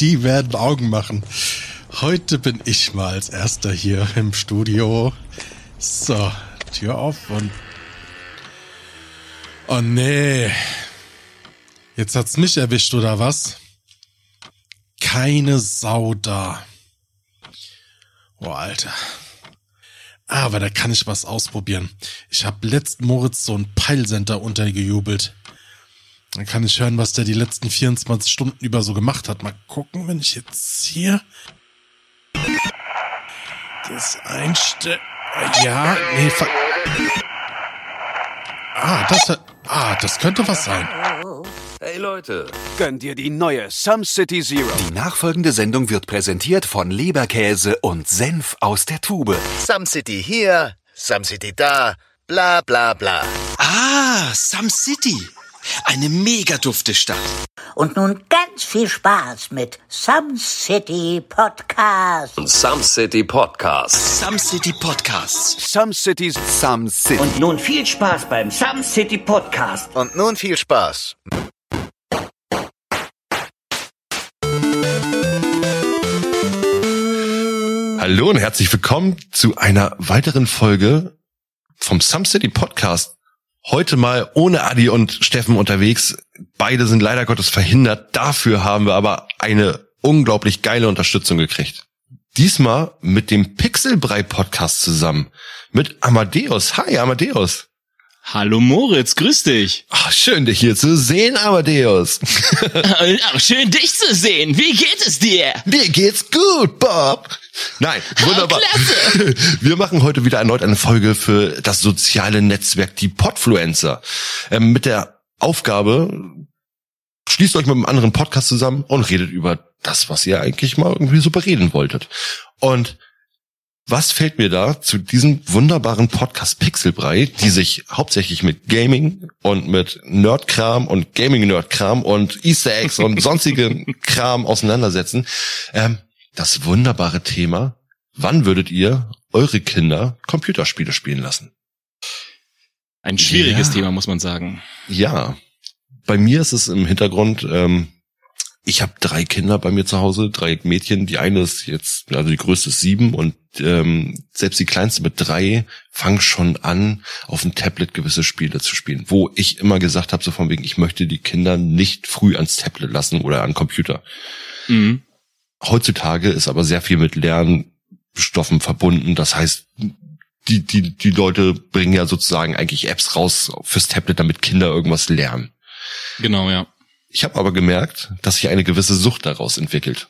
Die werden Augen machen. Heute bin ich mal als erster hier im Studio. So, Tür auf und. Oh nee. Jetzt hat's mich erwischt, oder was? Keine Sau da. Oh, Alter. Aber da kann ich was ausprobieren. Ich habe letzt Moritz so ein Peilcenter untergejubelt. Dann kann ich hören, was der die letzten 24 Stunden über so gemacht hat. Mal gucken, wenn ich jetzt hier das einstelle. Ja, nee, ver Ah, das Ah, das könnte was sein. Hey Leute, gönnt ihr die neue Some City Zero? Die nachfolgende Sendung wird präsentiert von Leberkäse und Senf aus der Tube. Some City hier, Some City da, bla bla bla. Ah, Some City. Eine mega dufte Stadt. Und nun ganz viel Spaß mit Some City Podcast. Some City Podcast. Some City Podcasts. Some Cities. Some City. Und nun viel Spaß beim Some City Podcast. Und nun viel Spaß. Hallo und herzlich willkommen zu einer weiteren Folge vom Some City Podcast. Heute mal ohne Adi und Steffen unterwegs. Beide sind leider Gottes verhindert. Dafür haben wir aber eine unglaublich geile Unterstützung gekriegt. Diesmal mit dem Pixelbrei Podcast zusammen. Mit Amadeus. Hi Amadeus. Hallo Moritz, grüß dich. Ach, schön dich hier zu sehen, Amadeus. Ach, schön dich zu sehen. Wie geht es dir? Mir geht's gut, Bob. Nein, wunderbar. klasse. Wir machen heute wieder erneut eine Folge für das soziale Netzwerk, die Podfluencer. Ähm, mit der Aufgabe, schließt euch mit einem anderen Podcast zusammen und redet über das, was ihr eigentlich mal irgendwie so bereden wolltet. Und was fällt mir da zu diesem wunderbaren Podcast Pixelbrei, die sich hauptsächlich mit Gaming und mit Nerdkram und Gaming-Nerdkram und Easter Eggs und sonstigen Kram auseinandersetzen? Ähm, das wunderbare Thema, wann würdet ihr eure Kinder Computerspiele spielen lassen? Ein schwieriges Ja. Thema, muss man sagen. Ja, bei mir ist es im Hintergrund, ähm, ich habe drei Kinder bei mir zu Hause, drei Mädchen. Die eine ist jetzt, also die größte ist sieben und ähm, selbst die kleinste mit drei fangen schon an, auf dem Tablet gewisse Spiele zu spielen, wo ich immer gesagt habe, so von wegen, ich möchte die Kinder nicht früh ans Tablet lassen oder an Computer. Mhm. Heutzutage ist aber sehr viel mit Lernstoffen verbunden. Das heißt, die, die, die Leute bringen ja sozusagen eigentlich Apps raus fürs Tablet, damit Kinder irgendwas lernen. Genau, ja. Ich habe aber gemerkt, dass sich eine gewisse Sucht daraus entwickelt.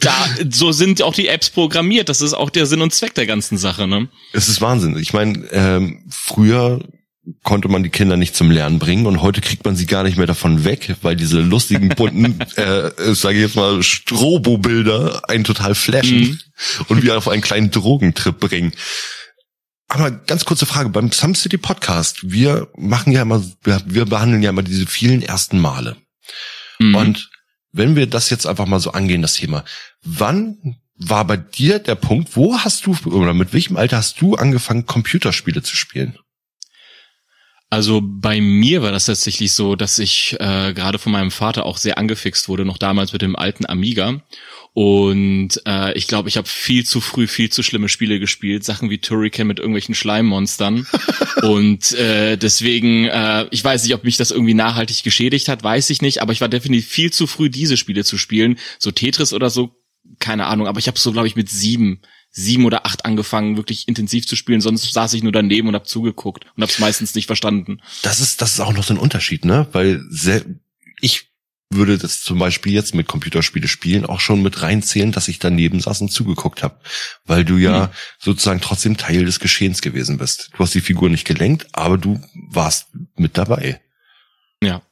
Da, so sind auch die Apps programmiert. Das ist auch der Sinn und Zweck der ganzen Sache, ne? Es ist Wahnsinn. Ich meine, ähm, früher konnte man die Kinder nicht zum Lernen bringen und heute kriegt man sie gar nicht mehr davon weg, weil diese lustigen bunten, äh, sage ich jetzt mal, Strobo-Bilder einen total flashen Mhm. und wir auf einen kleinen Drogentrip bringen. Aber ganz kurze Frage, beim Some City Podcast, wir machen ja immer, wir, behandeln ja immer diese vielen ersten Male. Mhm. Und wenn wir das jetzt einfach mal so angehen, das Thema, wann war bei dir der Punkt, wo hast du, oder mit welchem Alter hast du angefangen, Computerspiele zu spielen? Also bei mir war das tatsächlich so, dass ich äh, gerade von meinem Vater auch sehr angefixt wurde, noch damals mit dem alten Amiga. Und äh, ich glaube, ich habe viel zu früh viel zu schlimme Spiele gespielt, Sachen wie Turrican mit irgendwelchen Schleimmonstern. und äh, deswegen, äh, ich weiß nicht, ob mich das irgendwie nachhaltig geschädigt hat, weiß ich nicht, aber ich war definitiv viel zu früh, diese Spiele zu spielen. So Tetris oder so, keine Ahnung, aber ich habe so, glaube ich, mit sieben, sieben oder acht angefangen, wirklich intensiv zu spielen, sonst saß ich nur daneben und habe zugeguckt und habe es meistens nicht verstanden. Das ist, das ist auch noch so ein Unterschied, ne? Weil sehr, ich würde das zum Beispiel jetzt mit Computerspiele spielen auch schon mit reinzählen, dass ich daneben saß und zugeguckt habe. Weil du ja Mhm. sozusagen trotzdem Teil des Geschehens gewesen bist. Du hast die Figur nicht gelenkt, aber du warst mit dabei. Ja.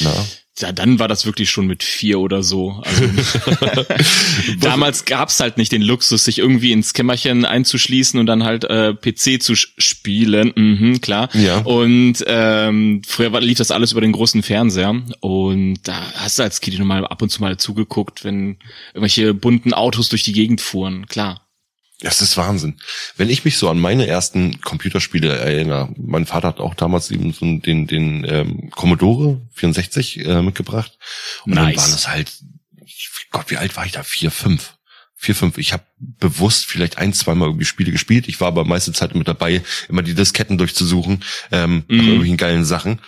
Na? Ja, dann war das wirklich schon mit vier oder so. Also, damals gab's halt nicht den Luxus, sich irgendwie ins Kämmerchen einzuschließen und dann halt äh, PC zu spielen. Mhm, klar. Ja. Und ähm, früher war, lief das alles über den großen Fernseher und da hast du als Kind nur mal ab und zu mal zugeguckt, wenn irgendwelche bunten Autos durch die Gegend fuhren. Klar. Das ist Wahnsinn. Wenn ich mich so an meine ersten Computerspiele erinnere, mein Vater hat auch damals eben so den, den ähm, Commodore 64 äh, mitgebracht. Und Nice. dann waren es halt, Gott, wie alt war ich da? Vier, fünf. Vier, fünf. Ich habe bewusst vielleicht ein, zweimal irgendwie Spiele gespielt. Ich war aber meiste Zeit mit dabei, immer die Disketten durchzusuchen, ähm, nach Mhm. irgendwelchen geilen Sachen.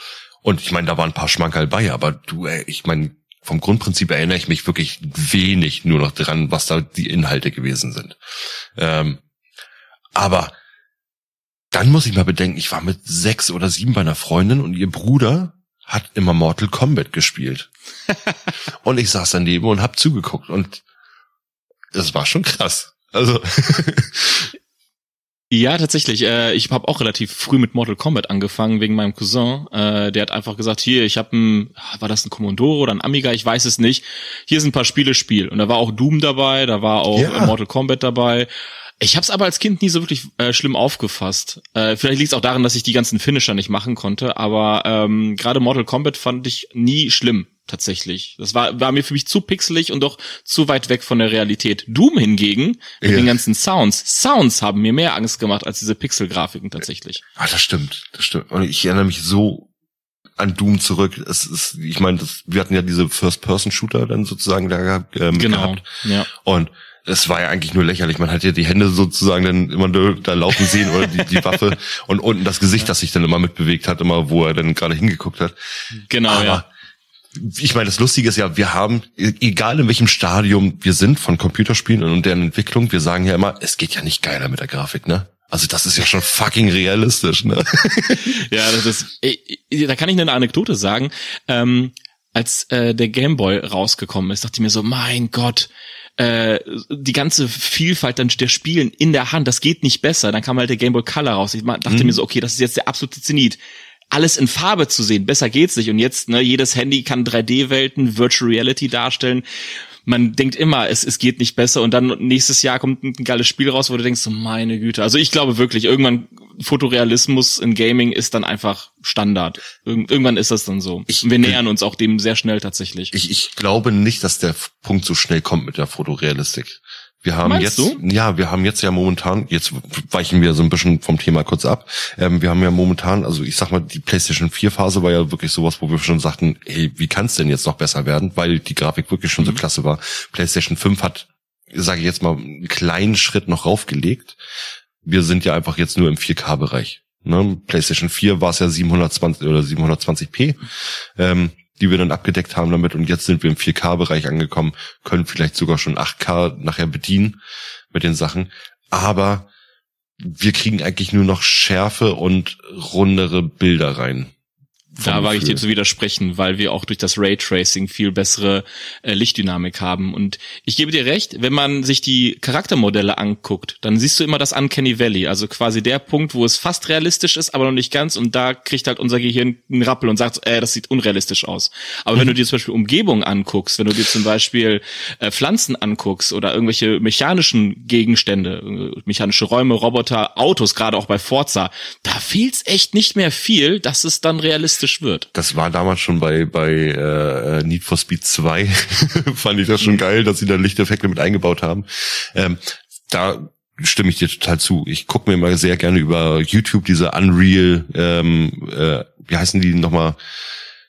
Und ich meine, da waren ein paar Schmankerl bei, aber du, ey, ich meine, vom Grundprinzip erinnere ich mich wirklich wenig nur noch dran, was da die Inhalte gewesen sind. Ähm, aber dann muss ich mal bedenken, ich war mit sechs oder sieben bei einer Freundin und ihr Bruder hat immer Mortal Kombat gespielt. und ich saß daneben und hab zugeguckt und das war schon krass. Also Ja, tatsächlich. Äh, ich habe auch relativ früh mit Mortal Kombat angefangen wegen meinem Cousin. Äh, der hat einfach gesagt, hier, ich habe ein, war das ein Commodore oder ein Amiga, ich weiß es nicht. Hier sind ein paar Spiele, Spiel. Und da war auch Doom dabei, da war auch Ja. äh, Mortal Kombat dabei. Ich habe es aber als Kind nie so wirklich äh, schlimm aufgefasst. Äh, vielleicht liegt es auch daran, dass ich die ganzen Finisher nicht machen konnte, aber ähm, gerade Mortal Kombat fand ich nie schlimm tatsächlich. Das war war mir für mich zu pixelig und doch zu weit weg von der Realität. Doom hingegen mit Ja. den ganzen Sounds, Sounds haben mir mehr Angst gemacht als diese Pixelgrafiken tatsächlich. Ah, das stimmt, das stimmt. Und ich erinnere mich so an Doom zurück. Es ist, ich meine, das, wir hatten ja diese First-Person-Shooter dann sozusagen da ähm, Genau. gehabt. Ja. Und es war ja eigentlich nur lächerlich. Man hat ja die Hände sozusagen dann immer da da laufen sehen oder die, die Waffe und unten das Gesicht, das sich dann immer mitbewegt hat, immer wo er dann gerade hingeguckt hat. Genau, Aber ja. Ich meine, das Lustige ist ja, wir haben, egal in welchem Stadium wir sind von Computerspielen und deren Entwicklung, wir sagen ja immer, es geht ja nicht geiler mit der Grafik, ne? Also das ist ja schon fucking realistisch, ne? Ja, das ist, da kann ich eine Anekdote sagen. Ähm, als äh, der Gameboy rausgekommen ist, dachte ich mir so, mein Gott, äh, die ganze Vielfalt dann der Spielen in der Hand, das geht nicht besser. Dann kam halt der Gameboy Color raus. Ich dachte Mhm. mir so, okay, das ist jetzt der absolute Zenit. Alles in Farbe zu sehen, besser geht's nicht. Und jetzt, ne, jedes Handy kann 3D-Welten, Virtual Reality darstellen. Man denkt immer, es, es geht nicht besser und dann nächstes Jahr kommt ein geiles Spiel raus, wo du denkst, so meine Güte. Also ich glaube wirklich, irgendwann Fotorealismus in Gaming ist dann einfach Standard. Irg irgendwann ist das dann so. Ich- wir nähern uns auch dem sehr schnell tatsächlich. Ich, ich glaube nicht, dass der Punkt so schnell kommt mit der Fotorealistik. Wir haben Meinst jetzt, du? ja, wir haben jetzt ja momentan, jetzt weichen wir so ein bisschen vom Thema kurz ab. Ähm, wir haben ja momentan, also ich sag mal, die PlayStation 4 Phase war ja wirklich sowas, wo wir schon sagten, hey, wie kann es denn jetzt noch besser werden, weil die Grafik wirklich schon Mhm. so klasse war. PlayStation 5 hat, sage ich jetzt mal, einen kleinen Schritt noch raufgelegt. Wir sind ja einfach jetzt nur im 4K-Bereich. Ne? PlayStation 4 war es ja 720 oder 720p. Ähm, die wir dann abgedeckt haben damit und jetzt sind wir im 4K-Bereich angekommen, können vielleicht sogar schon 8K nachher bedienen mit den Sachen, aber wir kriegen eigentlich nur noch Schärfe und rundere Bilder rein. Da wage ich dir zu widersprechen, weil wir auch durch das Raytracing viel bessere äh, Lichtdynamik haben. Und ich gebe dir recht, wenn man sich die Charaktermodelle anguckt, dann siehst du immer das Uncanny Valley, also quasi der Punkt, wo es fast realistisch ist, aber noch nicht ganz. Und da kriegt halt unser Gehirn einen Rappel und sagt, äh, das sieht unrealistisch aus. Aber wenn du dir zum Beispiel Umgebung anguckst, wenn du dir zum Beispiel äh, Pflanzen anguckst oder irgendwelche mechanischen Gegenstände, äh, mechanische Räume, Roboter, Autos, gerade auch bei Forza, da fehlt's echt nicht mehr viel, dass es dann realistisch wird. Das war damals schon bei bei äh, Need for Speed 2. Fand ich das schon geil, dass sie da Lichteffekte mit eingebaut haben. Ähm, da stimme ich dir total zu. Ich gucke mir mal sehr gerne über YouTube diese Unreal, ähm, äh, wie heißen die nochmal?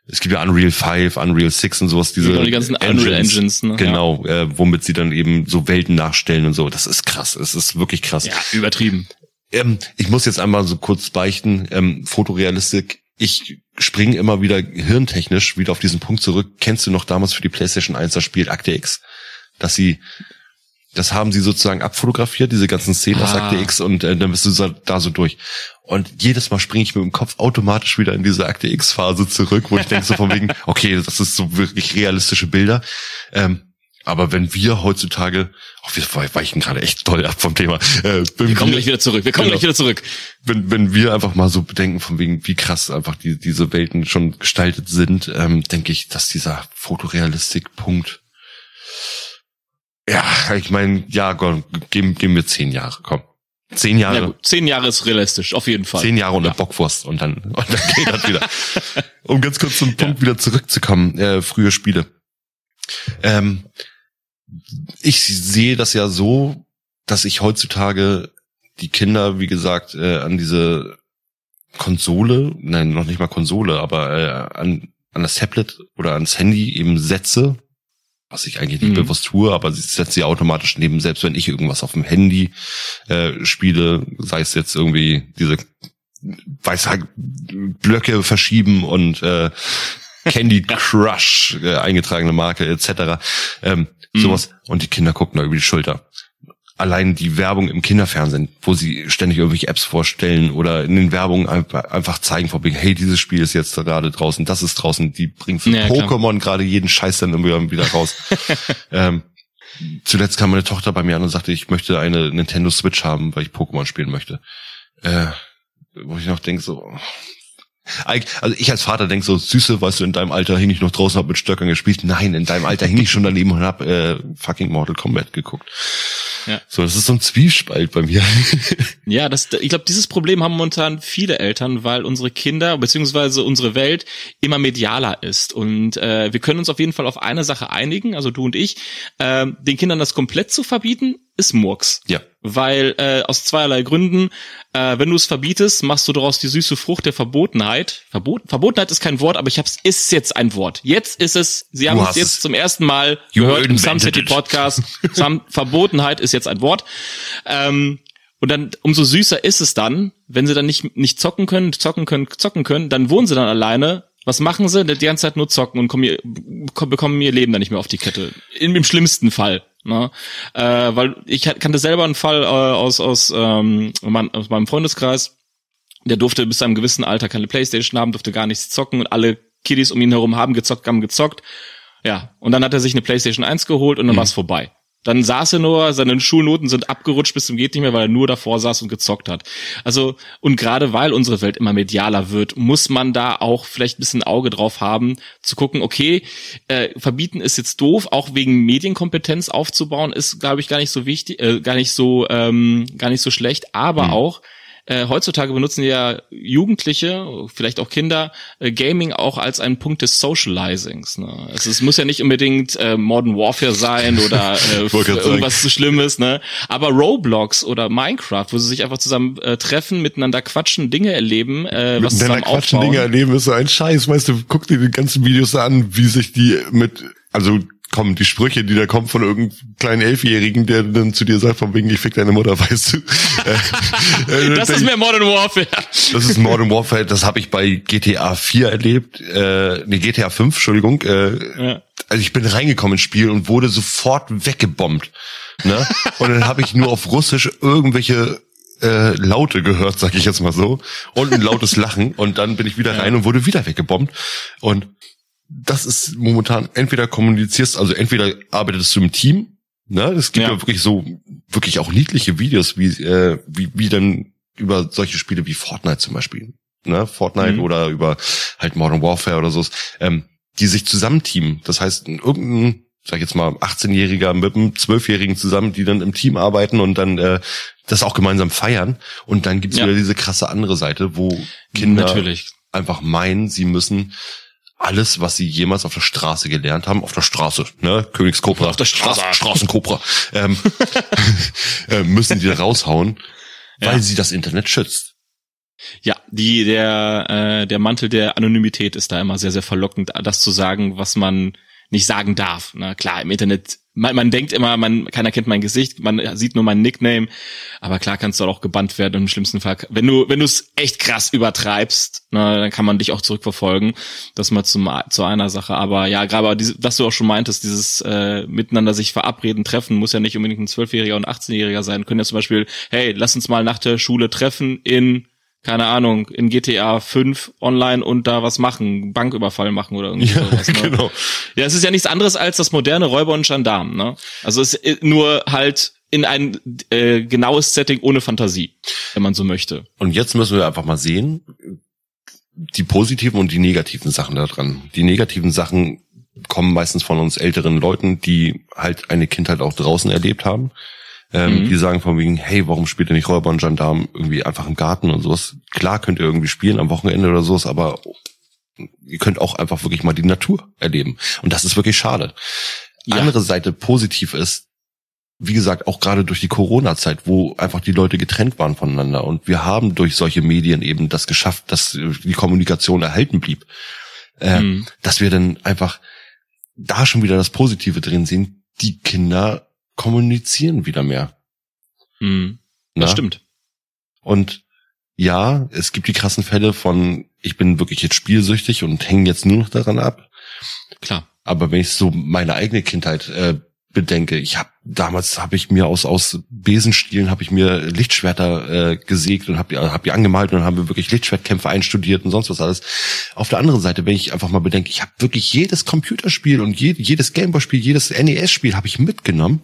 Es gibt ja Unreal 5, Unreal 6 und sowas, diese Genau, die ganzen Unreal Engines, ne? Genau, äh, womit sie dann eben so Welten nachstellen und so. Das ist krass. Es ist wirklich krass. Ja, übertrieben. Ähm, ich muss jetzt einmal so kurz beichten, ähm, Fotorealistik. Ich springe immer wieder hirntechnisch wieder auf diesen Punkt zurück. Kennst du noch damals für die PlayStation 1 das Spiel Akte X? Dass sie, das haben sie sozusagen abfotografiert, diese ganzen Szenen aus Ah. Akte X und äh, dann bist du da so durch. Und jedes Mal springe ich mit dem Kopf automatisch wieder in diese Akte X-Phase zurück, wo ich denke so von wegen, okay, das ist so wirklich realistische Bilder. Ähm, aber wenn wir heutzutage, oh, wir weichen gerade echt toll ab vom Thema. Äh, Wir kommen gleich wieder zurück. Wir kommen Genau. gleich wieder zurück. wenn, wenn wir einfach mal so bedenken, von wegen, wie krass einfach die, diese Welten schon gestaltet sind, ähm, denke ich, dass dieser Fotorealistik-Punkt, ja, ich meine, ja, komm, geben, geben wir zehn Jahre, komm. Zehn Ja Jahre, gut, zehn Jahre ist realistisch, auf jeden Fall. zehn Jahre und ja. eine Bockwurst und dann, und dann geht das wieder. Um ganz kurz zum Punkt wieder zurückzukommen, äh, frühe Spiele. Ähm, ich sehe das ja so, dass ich heutzutage die Kinder, wie gesagt, äh, an diese Konsole, nein, noch nicht mal Konsole, aber äh, an, an das Tablet oder ans Handy eben setze, was ich eigentlich nicht Mhm. bewusst tue, aber sie setzt sie automatisch neben, selbst wenn ich irgendwas auf dem Handy äh, spiele, sei es jetzt irgendwie diese weiß Blöcke verschieben und äh, Candy Crush äh, eingetragene Marke etc. Ähm. Sowas und die Kinder gucken da über die Schulter. Allein die Werbung im Kinderfernsehen, wo sie ständig irgendwelche Apps vorstellen oder in den Werbungen einfach, zeigen vor hey, dieses Spiel ist jetzt gerade draußen, das ist draußen, die bringen für Ja. Pokémon gerade jeden Scheiß dann immer wieder raus. ähm, zuletzt kam meine Tochter bei mir an und sagte, ich möchte eine Nintendo Switch haben, weil ich Pokémon spielen möchte. Äh, wo ich noch denke, so. Also ich als Vater denk so, Süße, weißt du, in deinem Alter hing ich noch draußen, hab mit Stöckern gespielt. Nein, in deinem Alter hing ich schon daneben und hab äh, fucking Mortal Kombat geguckt. Ja. So, das ist so ein Zwiespalt bei mir. Ja, das, ich glaube, dieses Problem haben momentan viele Eltern, weil unsere Kinder beziehungsweise unsere Welt immer medialer ist. Und äh, wir können uns auf jeden Fall auf eine Sache einigen, also du und ich, äh, den Kindern das komplett zu verbieten, ist Murks. ja. Weil äh, aus zweierlei Gründen, äh, wenn du es verbietest, machst du daraus die süße Frucht der Verbotenheit. Verbot, Verbotenheit ist kein Wort, aber ich hab's, ist jetzt ein Wort. Jetzt ist es, sie haben es jetzt zum ersten Mal You gehört im Some City it. Podcast. Some, Verbotenheit ist jetzt ein Wort. Ähm, und dann, umso süßer ist es dann, wenn sie dann nicht, nicht zocken können, zocken können, zocken können, dann wohnen sie dann alleine. Was machen sie? Die ganze Zeit nur zocken und kommen ihr, kommen- bekommen ihr Leben dann nicht mehr auf die Kette. Im, im schlimmsten Fall. Ne? Äh, weil ich kannte selber einen Fall äh, aus, aus, ähm, mein, aus meinem Freundeskreis. Der durfte bis zu einem gewissen Alter keine Playstation haben, durfte gar nichts zocken und alle Kiddies um ihn herum haben gezockt, haben gezockt. Ja, und dann hat er sich eine Playstation 1 geholt und dann war's vorbei. Dann saß er nur, seine Schulnoten sind abgerutscht bis zum geht nicht mehr, weil er nur davor saß und gezockt hat. Also, und gerade weil unsere Welt immer medialer wird, muss man da auch vielleicht ein bisschen Auge drauf haben, zu gucken, okay, äh, verbieten ist jetzt doof, auch wegen Medienkompetenz aufzubauen, ist, glaube ich, gar nicht so wichtig, äh, gar nicht so, ähm, gar nicht so schlecht, aber auch, äh, heutzutage benutzen ja Jugendliche, vielleicht auch Kinder, äh, Gaming auch als einen Punkt des Socializings. Ne? Also es muss ja nicht unbedingt äh, Modern Warfare sein oder äh, irgendwas so Schlimmes, ne? Aber Roblox oder Minecraft, wo sie sich einfach zusammen äh, treffen, miteinander quatschen, Dinge erleben, äh, was Miteinander zusammen quatschen, aufbauen. Dinge erleben ist so ein Scheiß. Weißt du, guck dir die ganzen Videos an, wie sich die mit, also kommen die Sprüche, die da kommen von irgendeinem kleinen Elfjährigen, der dann zu dir sagt, von wegen, ich fick deine Mutter, weißt du. Äh, äh, Das ist mehr Modern Warfare. Das ist Modern Warfare, das habe ich bei GTA 4 erlebt, äh, nee, GTA 5, Entschuldigung. Äh, Ja. Also ich bin reingekommen ins Spiel und wurde sofort weggebombt. Ne? Und dann habe ich nur auf Russisch irgendwelche äh, Laute gehört, sag ich jetzt mal so, und ein lautes Lachen und dann bin ich wieder rein und wurde wieder weggebombt. Und das ist momentan entweder kommunizierst, also entweder arbeitest du im Team, ne? Es gibt ja, Ja. wirklich so wirklich auch niedliche Videos, wie äh, wie wie dann über solche Spiele wie Fortnite zum Beispiel, ne? Fortnite Mhm. oder über halt Modern Warfare oder so, ähm, die sich zusammenteamen. Das heißt, irgendein sag ich jetzt mal, 18-Jähriger mit einem 12-Jährigen zusammen, die dann im Team arbeiten und dann äh, das auch gemeinsam feiern. Und dann gibt's Ja. wieder diese krasse andere Seite, wo Kinder Natürlich. einfach meinen, sie müssen alles, was sie jemals auf der Straße gelernt haben, auf der Straße, ne, Königskobra, Auf der Straße. Straßen, Straßenkobra, ähm, äh, müssen die da raushauen, weil Ja. sie das Internet schützt. Ja, die, der, äh, der Mantel der Anonymität ist da immer sehr, sehr verlockend, das zu sagen, was man nicht sagen darf. Na klar, im Internet, man, man denkt immer, man, keiner kennt mein Gesicht, man sieht nur meinen Nickname, aber klar kannst du auch gebannt werden im schlimmsten Fall. Wenn du, wenn du es echt krass übertreibst, na, dann kann man dich auch zurückverfolgen. Das mal zum, zu einer Sache. Aber ja, gerade was du auch schon meintest, dieses äh, miteinander sich verabreden, treffen, muss ja nicht unbedingt ein Zwölfjähriger und 18-Jähriger sein. Können ja zum Beispiel, hey, lass uns mal nach der Schule treffen in keine Ahnung, in GTA 5 online und da was machen, Banküberfall machen oder irgendwie sowas. Ne? genau. Ja, es ist ja nichts anderes als das moderne Räuber und Gendarm, ne? Also es ist nur halt in ein äh, genaues Setting ohne Fantasie, wenn man so möchte. Und jetzt müssen wir einfach mal sehen, die positiven und die negativen Sachen da dran. Die negativen Sachen kommen meistens von uns älteren Leuten, die halt eine Kindheit auch draußen erlebt haben. Ähm, Mhm. Die sagen von wegen, hey, warum spielt ihr nicht Räuber und Gendarm irgendwie einfach im Garten und sowas? Klar könnt ihr irgendwie spielen am Wochenende oder sowas, aber ihr könnt auch einfach wirklich mal die Natur erleben. Und das ist wirklich schade. Ja. Andere Seite positiv ist, wie gesagt, auch gerade durch die Corona-Zeit, wo einfach die Leute getrennt waren voneinander. Und wir haben durch solche Medien eben das geschafft, dass die Kommunikation erhalten blieb. Äh, Mhm. Dass wir dann einfach da schon wieder das Positive drin sehen. Die Kinder kommunizieren wieder mehr. Mhm. Das ne? stimmt. Und ja, es gibt die krassen Fälle von, ich bin wirklich jetzt spielsüchtig und hänge jetzt nur noch daran ab. Klar. Aber wenn ich so meine eigene Kindheit äh, bedenke, ich habe damals habe ich mir aus aus Besenstielen habe ich mir Lichtschwerter äh, gesägt und habe hab die angemalt und dann haben wir wirklich Lichtschwertkämpfe einstudiert und sonst was alles. Auf der anderen Seite, wenn ich einfach mal bedenke, ich habe wirklich jedes Computerspiel und je, jedes Gameboy-Spiel, jedes NES-Spiel habe ich mitgenommen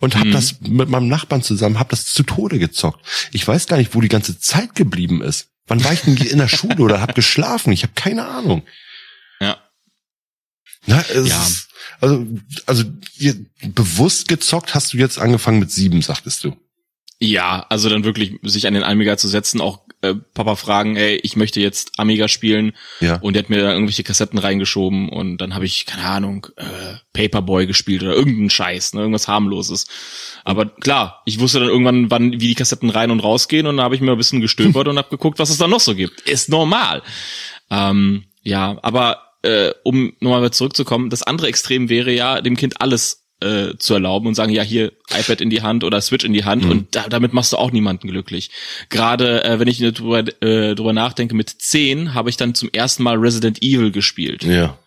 und habe Mhm. das mit meinem Nachbarn zusammen, habe das zu Tode gezockt. Ich weiß gar nicht, wo die ganze Zeit geblieben ist. Wann war ich denn in der Schule oder habe geschlafen? Ich habe keine Ahnung. Ja. Na, es Ja. ist, also, also bewusst gezockt hast du jetzt angefangen mit sieben, sagtest du. Ja, also dann wirklich sich an den Amiga zu setzen, auch äh, Papa fragen, ey, ich möchte jetzt Amiga spielen Ja. und der hat mir da irgendwelche Kassetten reingeschoben und dann habe ich, keine Ahnung, äh, Paperboy gespielt oder irgendeinen Scheiß, ne, irgendwas harmloses. Aber klar, ich wusste dann irgendwann, wann, wie die Kassetten rein und rausgehen und dann habe ich mir ein bisschen gestöbert und habe geguckt, was es da noch so gibt. Ist normal. Ähm, ja, aber äh, um nochmal zurückzukommen, das andere Extrem wäre ja, dem Kind alles äh, zu erlauben und sagen, ja, hier iPad in die Hand oder Switch in die Hand und da, damit machst du auch niemanden glücklich. Gerade äh, wenn ich drüber, äh, drüber nachdenke, mit 10 habe ich dann zum ersten Mal Resident Evil gespielt. Ja.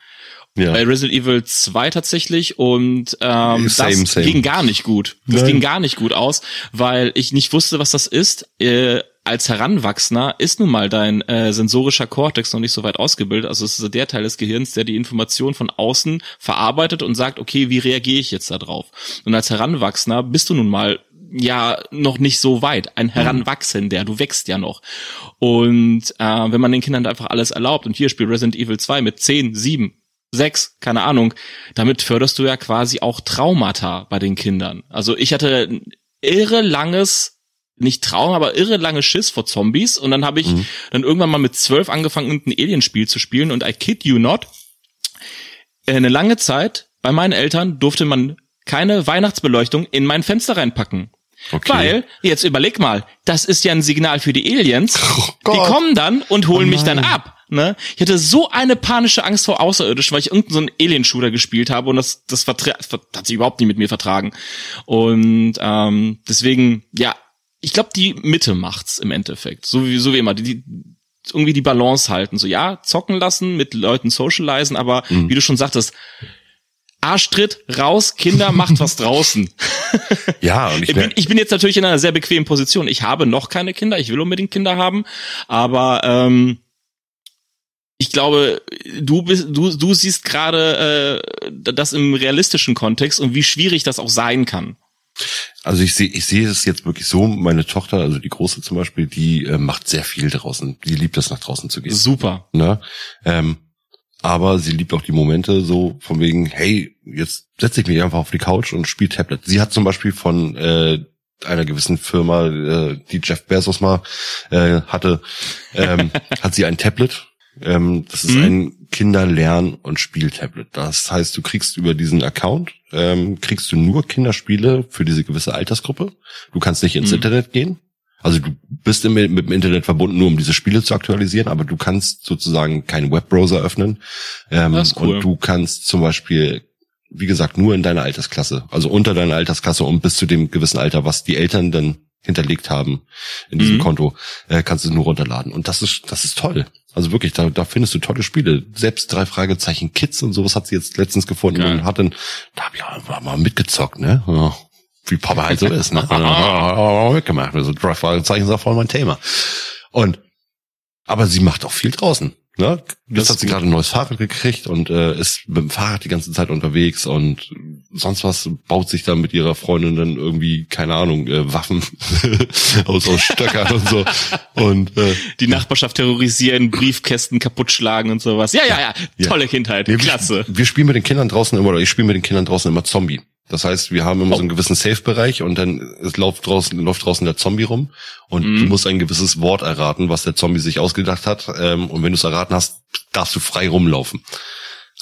Ja. Bei Resident Evil 2 tatsächlich und ähm, Same, das same. ging gar nicht gut. Das Nein. ging gar nicht gut aus, weil ich nicht wusste, was das ist. Äh, als Heranwachsender ist nun mal dein äh, sensorischer Kortex noch nicht so weit ausgebildet. Also es ist der Teil des Gehirns, der die Information von außen verarbeitet und sagt, okay, wie reagiere ich jetzt da drauf? Und als Heranwachsender bist du nun mal ja noch nicht so weit. Ein Heranwachsender, du wächst ja noch. Und äh, wenn man den Kindern einfach alles erlaubt, und hier spielt Resident Evil 2 mit 10, 7, sechs, keine Ahnung, damit förderst du ja quasi auch Traumata bei den Kindern. Also ich hatte ein irre langes, nicht Traum, aber irre lange Schiss vor Zombies und dann habe ich dann irgendwann mal mit zwölf angefangen, ein Alienspiel zu spielen und I kid you not, äh, eine lange Zeit bei meinen Eltern durfte man keine Weihnachtsbeleuchtung in mein Fenster reinpacken. Okay. Weil, jetzt überleg mal, das ist ja ein Signal für die Aliens. die Oh Gott. kommen dann und holen Oh mich dann ab. Ne? Ich hatte so eine panische Angst vor Außerirdischen, weil ich irgendeinen so einen Alien-Shooter gespielt habe und das, das vertra- ver- hat sich überhaupt nicht mit mir vertragen. Und ähm, deswegen, ja, ich glaube, die Mitte macht's im Endeffekt. So wie, so wie immer. Die, die, irgendwie die Balance halten. So, ja, zocken lassen, mit Leuten socialisen, aber Mhm. wie du schon sagtest, Arschtritt, raus, Kinder, macht was draußen. Ja, und ich, bin, ich bin jetzt natürlich in einer sehr bequemen Position. Ich habe noch keine Kinder, ich will unbedingt Kinder haben, aber ähm, ich glaube, du bist, du, du siehst gerade äh, das im realistischen Kontext und wie schwierig das auch sein kann. Also ich sehe, ich sehe es jetzt wirklich so. Meine Tochter, also die große zum Beispiel, die äh, macht sehr viel draußen. Die liebt es, nach draußen zu gehen. Super. Ne? Ähm, aber sie liebt auch die Momente so von wegen, hey, jetzt setze ich mich einfach auf die Couch und spiele Tablet. Sie hat zum Beispiel von äh, einer gewissen Firma, äh, die Jeff Bezos mal äh, hatte, ähm, hat sie ein Tablet. Ähm, das ist Mhm. ein Kinderlern- und Spieltablet. Das heißt, du kriegst über diesen Account, ähm, kriegst du nur Kinderspiele für diese gewisse Altersgruppe. Du kannst nicht ins Mhm. Internet gehen. Also du bist im, mit dem Internet verbunden, nur um diese Spiele zu aktualisieren, aber du kannst sozusagen keinen Webbrowser öffnen. Ähm, Das ist cool. Und du kannst zum Beispiel, wie gesagt, nur in deiner Altersklasse, also unter deiner Altersklasse und bis zu dem gewissen Alter, was die Eltern dann hinterlegt haben in diesem Mhm. Konto, äh, kannst du nur runterladen. Und das ist, das ist toll. Also wirklich, da, da findest du tolle Spiele. Selbst drei Fragezeichen Kids und sowas hat sie jetzt letztens gefunden Geil. und hat dann, da hab ich auch mal mitgezockt, ne? Ja, wie Papa halt so ist, ne? Ja, mitgemacht. Also drei Fragezeichen ist auch voll mein Thema. Und, aber sie macht auch viel draußen. Ne? Jetzt hat sie gerade ein neues Fahrrad gekriegt und äh, ist mit dem Fahrrad die ganze Zeit unterwegs und sonst was baut sich dann mit ihrer Freundin dann irgendwie, keine Ahnung, äh, Waffen aus, aus Stöckern und so. Und äh, Die Nachbarschaft terrorisieren, Briefkästen kaputt schlagen und sowas. Ja, ja, ja. Ja. Tolle Kindheit. wir, Klasse. Wir spielen mit den Kindern draußen immer, oder ich spiele mit den Kindern draußen immer Zombie. Das heißt, wir haben immer so einen gewissen Safe-Bereich und dann es läuft draußen, läuft draußen der Zombie rum und Mhm. du musst ein gewisses Wort erraten, was der Zombie sich ausgedacht hat. Ähm, und wenn du es erraten hast, darfst du frei rumlaufen.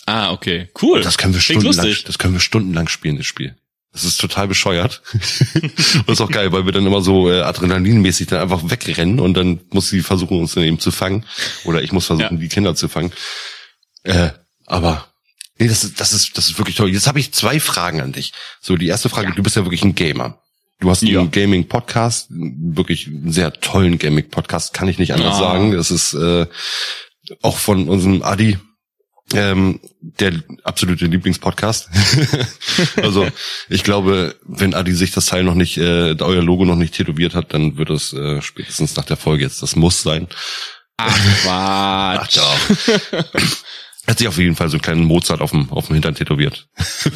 Ah, okay. Cool. Und das können wir Klingt stundenlang, lustig. das können wir stundenlang spielen, das Spiel. Das ist total bescheuert. und ist auch geil, weil wir dann immer so äh, adrenalinmäßig dann einfach wegrennen und dann muss sie versuchen, uns dann eben zu fangen. Oder ich muss versuchen, Ja. die Kinder zu fangen. Äh, aber nee, das ist, das ist, das ist wirklich toll. Jetzt habe ich zwei Fragen an dich. So, die erste Frage, du bist ja wirklich ein Gamer. Du hast Ja. einen Gaming-Podcast, wirklich einen sehr tollen Gaming-Podcast, kann ich nicht anders Ah. sagen. Das ist äh, auch von unserem Adi, ähm, der absolute Lieblingspodcast. also ich glaube, wenn Adi sich das Teil noch nicht, äh, euer Logo noch nicht tätowiert hat, dann wird es äh, spätestens nach der Folge jetzt, das muss sein. Ach, Quatsch. doch. Hat sich auf jeden Fall so einen kleinen Mozart auf dem, auf dem Hintern tätowiert.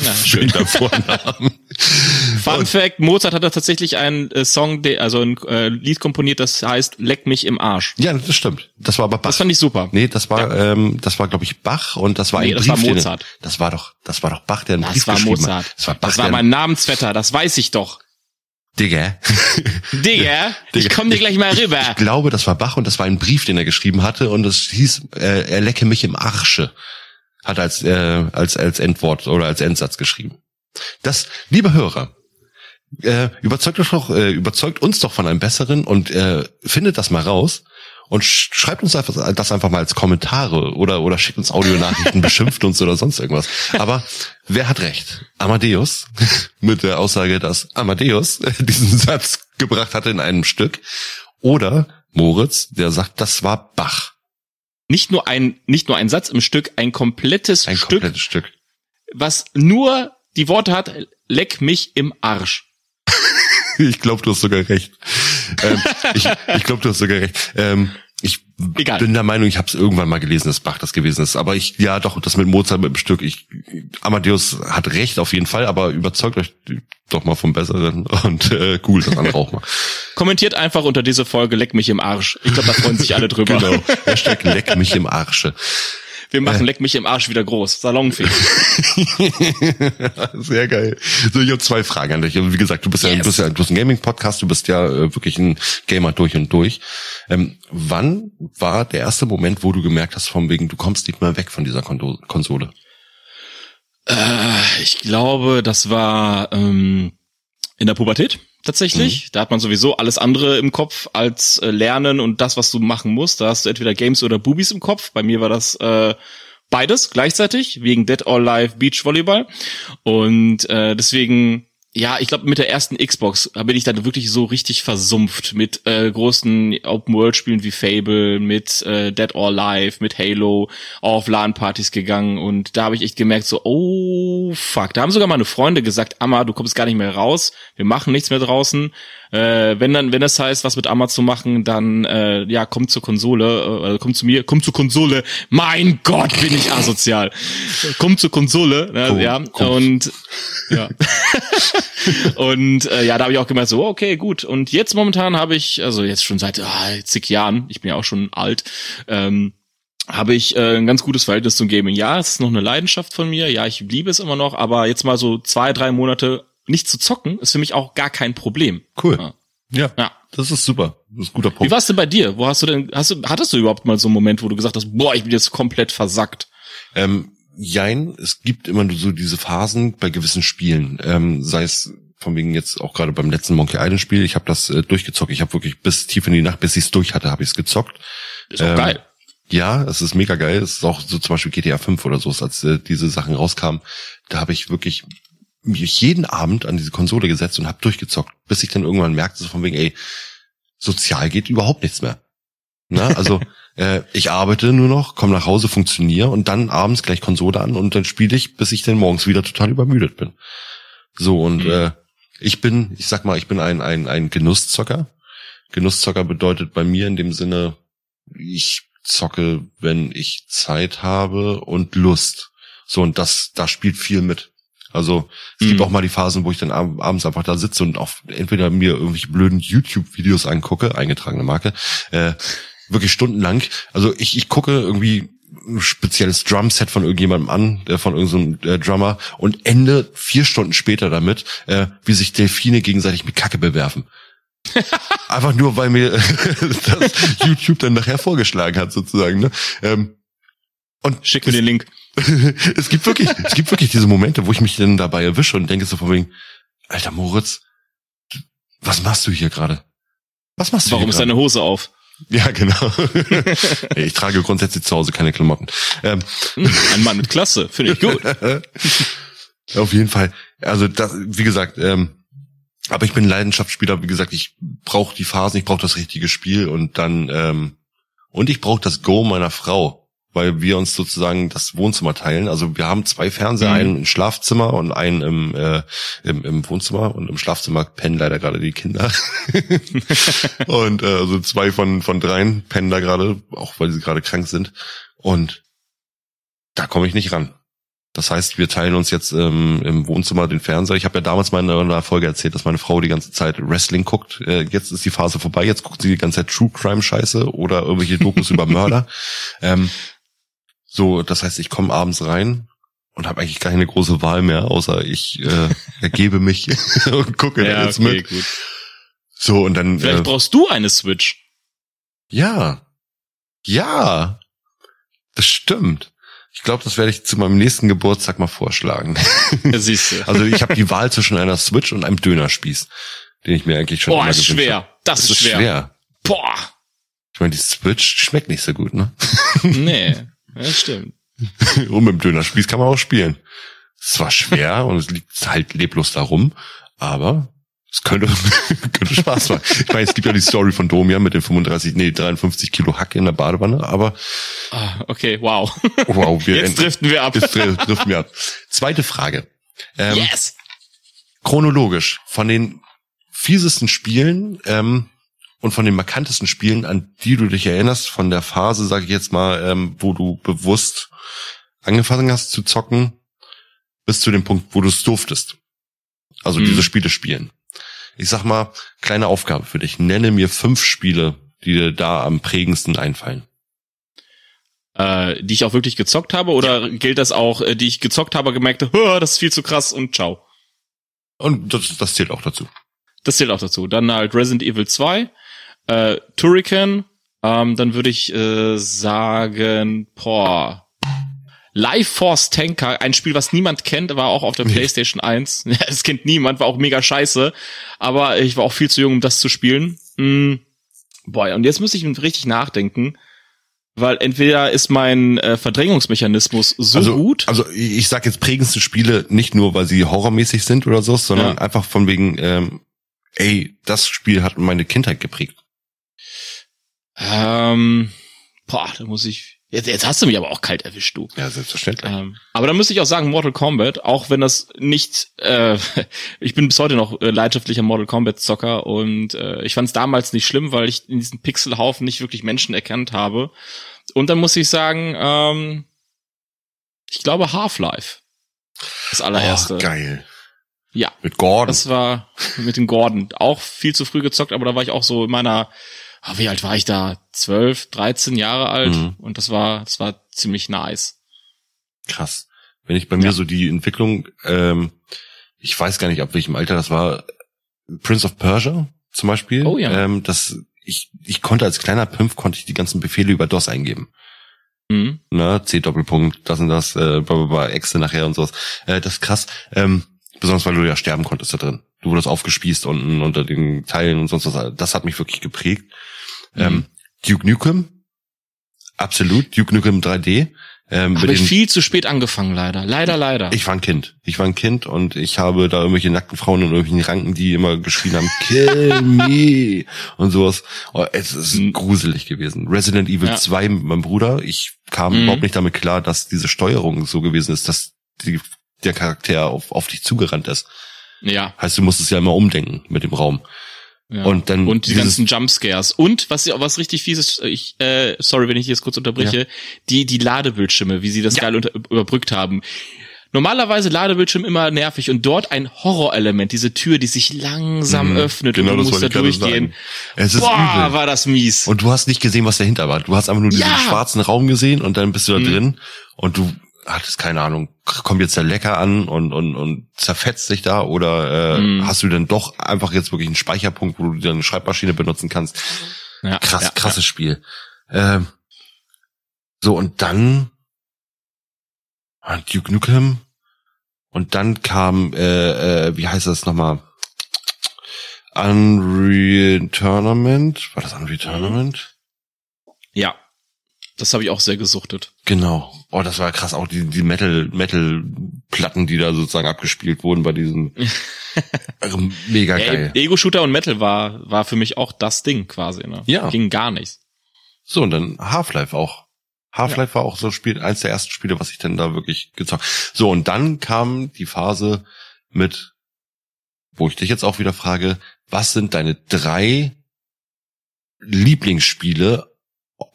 Na, den Vornamen. Fun Fact, Mozart hat da tatsächlich einen äh, Song, also ein äh, Lied komponiert, das heißt Leck mich im Arsch. Ja, das stimmt. Das war aber Bach. Das fand ich super. Nee, das war, ähm, das war, glaube ich, Bach und das war Nee, ein das Brief. war den- Mozart. Das war doch, das war doch Bach, der einen Das Brief war geschrieben Mozart. hat. Das war Bach, Das war mein Namensvetter, das weiß ich doch. Digga. Digga, ich Digga. komm dir gleich mal rüber. Ich glaube, das war Bach und das war ein Brief, den er geschrieben hatte und es hieß, äh, er lecke mich im Arsche. Hat er als, äh, als, als Endwort oder als Endsatz geschrieben. Das, liebe Hörer, äh, überzeugt, euch doch, äh, überzeugt uns doch von einem besseren und äh, findet das mal raus und sch schreibt uns einfach, das einfach mal als Kommentare oder, oder schickt uns Audionachrichten, beschimpft uns oder sonst irgendwas. Aber wer hat recht? Amadeus mit der Aussage, dass Amadeus diesen Satz gebracht hatte in einem Stück oder Moritz, der sagt, das war Bach. Nicht nur ein, nicht nur ein Satz im Stück, ein komplettes Ein Stück, komplettes Stück. was nur die Worte hat, leck mich im Arsch. Ich glaube, du hast sogar recht. Ähm, ich ich glaube, du hast sogar recht. Ähm, ich Egal. bin der Meinung, ich habe es irgendwann mal gelesen, dass Bach das gewesen ist. Aber ich, ja doch, das mit Mozart mit dem Stück. Ich, Amadeus hat recht auf jeden Fall, aber überzeugt euch doch mal vom Besseren und äh, cool, das andere auch mal. Kommentiert einfach unter diese Folge, leck mich im Arsch. Ich glaube, da freuen sich alle drüber. Genau. Hashtag leck mich im Arsche. Wir machen leck mich im Arsch wieder groß. Salonfähig. Sehr geil. So, ich habe zwei Fragen an dich. Wie gesagt, du bist ja, du Yes. bist ja, du hast einen Gaming-Podcast, du bist ja äh, wirklich ein Gamer durch und durch. Ähm, wann war der erste Moment, wo du gemerkt hast, von wegen, du kommst nicht mehr weg von dieser Kondo- Konsole? Äh, ich glaube, das war ähm, in der Pubertät tatsächlich. Da hat man sowieso alles andere im Kopf als äh, Lernen und das, was du machen musst. Da hast du entweder Games oder Boobies im Kopf. Bei mir war das äh, beides gleichzeitig, wegen Dead or Alive Beach Volleyball. Und äh, deswegen, ja, ich glaube, mit der ersten Xbox bin ich dann wirklich so richtig versumpft mit äh, großen Open-World-Spielen wie Fable, mit äh, Dead or Alive, mit Halo, auf LAN-Partys gegangen und da habe ich echt gemerkt, so, oh fuck, da haben sogar meine Freunde gesagt, Amma, du kommst gar nicht mehr raus, wir machen nichts mehr draußen. Äh, wenn dann, wenn das heißt, was mit Amma zu machen, dann äh, ja, komm zur Konsole, äh, komm zu mir, komm zur Konsole. Mein Gott, bin ich asozial. komm zur Konsole, ne, Komm, ja, komm. und ja. und äh, ja, da habe ich auch gemerkt, so, okay, gut. Und jetzt momentan habe ich, also jetzt schon seit ah, zig Jahren, ich bin ja auch schon alt, ähm, habe ich äh, ein ganz gutes Verhältnis zum Gaming. Ja, es ist noch eine Leidenschaft von mir, ja, ich liebe es immer noch, aber jetzt mal so zwei, drei Monate nicht zu zocken, ist für mich auch gar kein Problem. Cool. Ja. Ja, Ja. das ist super. Das ist ein guter Wie Punkt. war's denn bei dir? Wo hast du denn, hast du, hattest du überhaupt mal so einen Moment, wo du gesagt hast, boah, ich bin jetzt komplett versackt? Ähm, jein, es gibt immer nur so diese Phasen bei gewissen Spielen. Ähm, sei es von wegen jetzt auch gerade beim letzten Monkey Island Spiel, ich habe das äh, durchgezockt. Ich habe wirklich bis tief in die Nacht, bis ich es durch hatte, habe ich es gezockt. Ist auch Ähm, geil. Ja, es ist mega geil. Es ist auch so zum Beispiel GTA 5 oder so, als äh, diese Sachen rauskamen. Da habe ich wirklich mich jeden Abend an diese Konsole gesetzt und habe durchgezockt, bis ich dann irgendwann merkte, so von wegen, ey, sozial geht überhaupt nichts mehr. Na, also äh, ich arbeite nur noch, komme nach Hause, funktioniere und dann abends gleich Konsole an und dann spiele ich, bis ich dann morgens wieder total übermüdet bin. So und Mhm. äh, ich bin, ich sag mal, ich bin ein ein ein Genusszocker. Genusszocker bedeutet bei mir in dem Sinne, ich zocke, wenn ich Zeit habe und Lust. So und das, da spielt viel mit. Also es gibt Mhm. auch mal die Phasen, wo ich dann ab- abends einfach da sitze und auf entweder mir irgendwelche blöden YouTube-Videos angucke, eingetragene Marke, äh, wirklich stundenlang. Also ich, ich gucke irgendwie ein spezielles Drumset von irgendjemandem an, äh, von irgendeinem äh, Drummer und ende vier Stunden später damit, äh, wie sich Delfine gegenseitig mit Kacke bewerfen. Einfach nur, weil mir das YouTube dann nachher vorgeschlagen hat, sozusagen. Ne? Ähm, und Schick mir den Link. es gibt wirklich, es gibt wirklich diese Momente, wo ich mich dann dabei erwische und denke so von wegen, Alter Moritz, was machst du hier gerade? Was machst du Warum hier ist deine Hose auf? Ja, genau. ich trage grundsätzlich zu Hause keine Klamotten. Ähm, Hm, Ein Mann mit Klasse, finde ich gut. auf jeden Fall. Also das, wie gesagt, ähm, aber ich bin Leidenschaftsspieler. Wie gesagt, ich brauche die Phasen, ich brauche das richtige Spiel und dann ähm, und ich brauche das Go meiner Frau, weil wir uns sozusagen das Wohnzimmer teilen. Also wir haben zwei Fernseher, Mhm. einen im Schlafzimmer und einen im, äh, im, im Wohnzimmer und im Schlafzimmer pennen leider gerade die Kinder. und äh, also zwei von von dreien pennen da gerade, auch weil sie gerade krank sind. Und da komme ich nicht ran. Das heißt, wir teilen uns jetzt ähm, im Wohnzimmer den Fernseher. Ich habe ja damals mal in einer Folge erzählt, dass meine Frau die ganze Zeit Wrestling guckt. Äh, jetzt ist die Phase vorbei. Jetzt guckt sie die ganze Zeit True Crime Scheiße oder irgendwelche Dokus über Mörder. Ähm, so, das heißt, ich komme abends rein und habe eigentlich keine große Wahl mehr, außer ich äh, ergebe mich und gucke Ja, jetzt okay, mit. gut. So und dann Vielleicht äh, brauchst du eine Switch. ja, ja, das stimmt. Ich glaube, das werde ich zu meinem nächsten Geburtstag mal vorschlagen. Ja, siehst du. Also ich habe die Wahl zwischen einer Switch und einem Dönerspieß, den ich mir eigentlich schon Boah, immer ist schwer. habe. Das, Das ist schwer. Boah. Ich meine, die Switch schmeckt nicht so gut, ne? Nee, das stimmt. Und mit dem Dönerspieß kann man auch spielen. Es war schwer und es liegt halt leblos darum, aber es könnte, könnte Spaß machen. Ich meine, es gibt ja die Story von Domian mit den 35, nee, 53 Kilo Hack in der Badewanne, aber Ah, okay, wow. wow, wir Jetzt driften wir ab. Jetzt dr- driften wir ab. Zweite Frage. Ähm, yes. chronologisch von den fiesesten Spielen ähm, und von den markantesten Spielen, an die du dich erinnerst, von der Phase, sage ich jetzt mal, ähm, wo du bewusst angefangen hast zu zocken, bis zu dem Punkt, wo du es durftest. Also Mhm. diese Spiele spielen. Ich sag mal, kleine Aufgabe für dich. Nenne mir fünf Spiele, die dir da am prägendsten einfallen. Äh, die ich auch wirklich gezockt habe oder gilt das auch, äh, die ich gezockt habe, gemerkt, das ist viel zu krass und ciao. Und das, das zählt auch dazu. Das zählt auch dazu. Dann halt Resident Evil 2, äh, Turrican, ähm, dann würde ich äh, sagen, boah, Life Force Tanker, ein Spiel, was niemand kennt, war auch auf der PlayStation 1. Es kennt niemand, war auch mega scheiße, aber ich war auch viel zu jung, um das zu spielen. Mm, boah, und jetzt muss ich richtig nachdenken, weil entweder ist mein äh, Verdrängungsmechanismus so also, gut, Also ich sag jetzt prägendste Spiele nicht nur, weil sie horrormäßig sind oder so, sondern Ja. einfach von wegen, ähm, ey, das Spiel hat meine Kindheit geprägt. Ähm, boah, da muss ich, jetzt, jetzt hast du mich aber auch kalt erwischt, du. Ja, selbstverständlich. Ähm, aber da müsste ich auch sagen, Mortal Kombat, auch wenn das nicht, äh, ich bin bis heute noch äh, leidenschaftlicher Mortal Kombat Zocker und äh, ich fand es damals nicht schlimm, weil ich in diesen Pixelhaufen nicht wirklich Menschen erkannt habe. Und dann muss ich sagen, ähm, ich glaube Half-Life. Das allererste. Oh, geil. Ja. Mit Gordon. Das war mit dem Gordon. Auch viel zu früh gezockt, aber da war ich auch so in meiner, ah, wie alt war ich da? 12, 13 Jahre alt. Mhm. Und das war, das war ziemlich nice. Krass. Wenn ich bei mir Ja. so die Entwicklung, ähm, ich weiß gar nicht, ab welchem Alter das war, Prince of Persia zum Beispiel. Oh ja. Ähm, das, ich, ich konnte als kleiner Pimpf konnte ich die ganzen Befehle über DOS eingeben. Mhm. ne, C Doppelpunkt, das und das, äh, bla, bla, bla, Exe nachher und sowas. Äh, das ist krass. Ähm, besonders weil du ja sterben konntest da drin. Du wurdest aufgespießt unten unter den Teilen und sonst was. Das hat mich wirklich geprägt. Mhm. Ähm, Duke Nukem, absolut. Duke Nukem 3D. Ähm, Habe ich den- viel zu spät angefangen, leider. Leider, leider. ich war ein Kind. Ich war ein Kind und ich habe da irgendwelche nackten Frauen in irgendwelchen Ranken, die immer geschrien haben, kill me und sowas. Oh, es ist Mhm. gruselig gewesen. Resident Evil Ja. 2 mit meinem Bruder, ich kam Mhm. überhaupt nicht damit klar, dass diese Steuerung so gewesen ist, dass die, der Charakter auf, auf dich zugerannt ist. Ja, Heißt, du musstest ja immer umdenken mit dem Raum. ja. Und dann und die ganzen Jumpscares. Und was was richtig fies ist, ich, äh, sorry, wenn ich jetzt kurz unterbreche, die die Ladebildschirme, wie sie das geil unter, überbrückt haben. Normalerweise Ladebildschirm immer nervig und dort ein Horrorelement, diese Tür, die sich langsam Mhm. öffnet Genau, und du musst da durchgehen. Es ist Boah, übel. war das mies. Und du hast nicht gesehen, was dahinter war. Du hast einfach nur diesen Ja. schwarzen Raum gesehen und dann bist du da Mhm. drin und du hattest keine Ahnung, kommt jetzt der Lecker an und, und, und zerfetzt sich da oder äh, Mhm. hast du denn doch einfach jetzt wirklich einen Speicherpunkt, wo du deine Schreibmaschine benutzen kannst? ja, Krass, ja, krasses Spiel. Ähm, so, und dann Duke Nukem Und dann kam, äh, äh, wie heißt das nochmal? Unreal Tournament. War das Unreal Tournament? Ja. Das habe ich auch sehr gesuchtet. Genau. Oh, das war krass. Auch die, die Metal, Metal-Platten, die da sozusagen abgespielt wurden bei diesem. Also Mega Ja, geil. Ego-Shooter und Metal war, war für mich auch das Ding quasi, ne? Ja. Ging gar nichts. So, und dann Half-Life auch. Half-Life war auch so ein Spiel, eins der ersten Spiele, was ich denn da wirklich gezockt. So, und dann kam die Phase mit, wo ich dich jetzt auch wieder frage, was sind deine drei Lieblingsspiele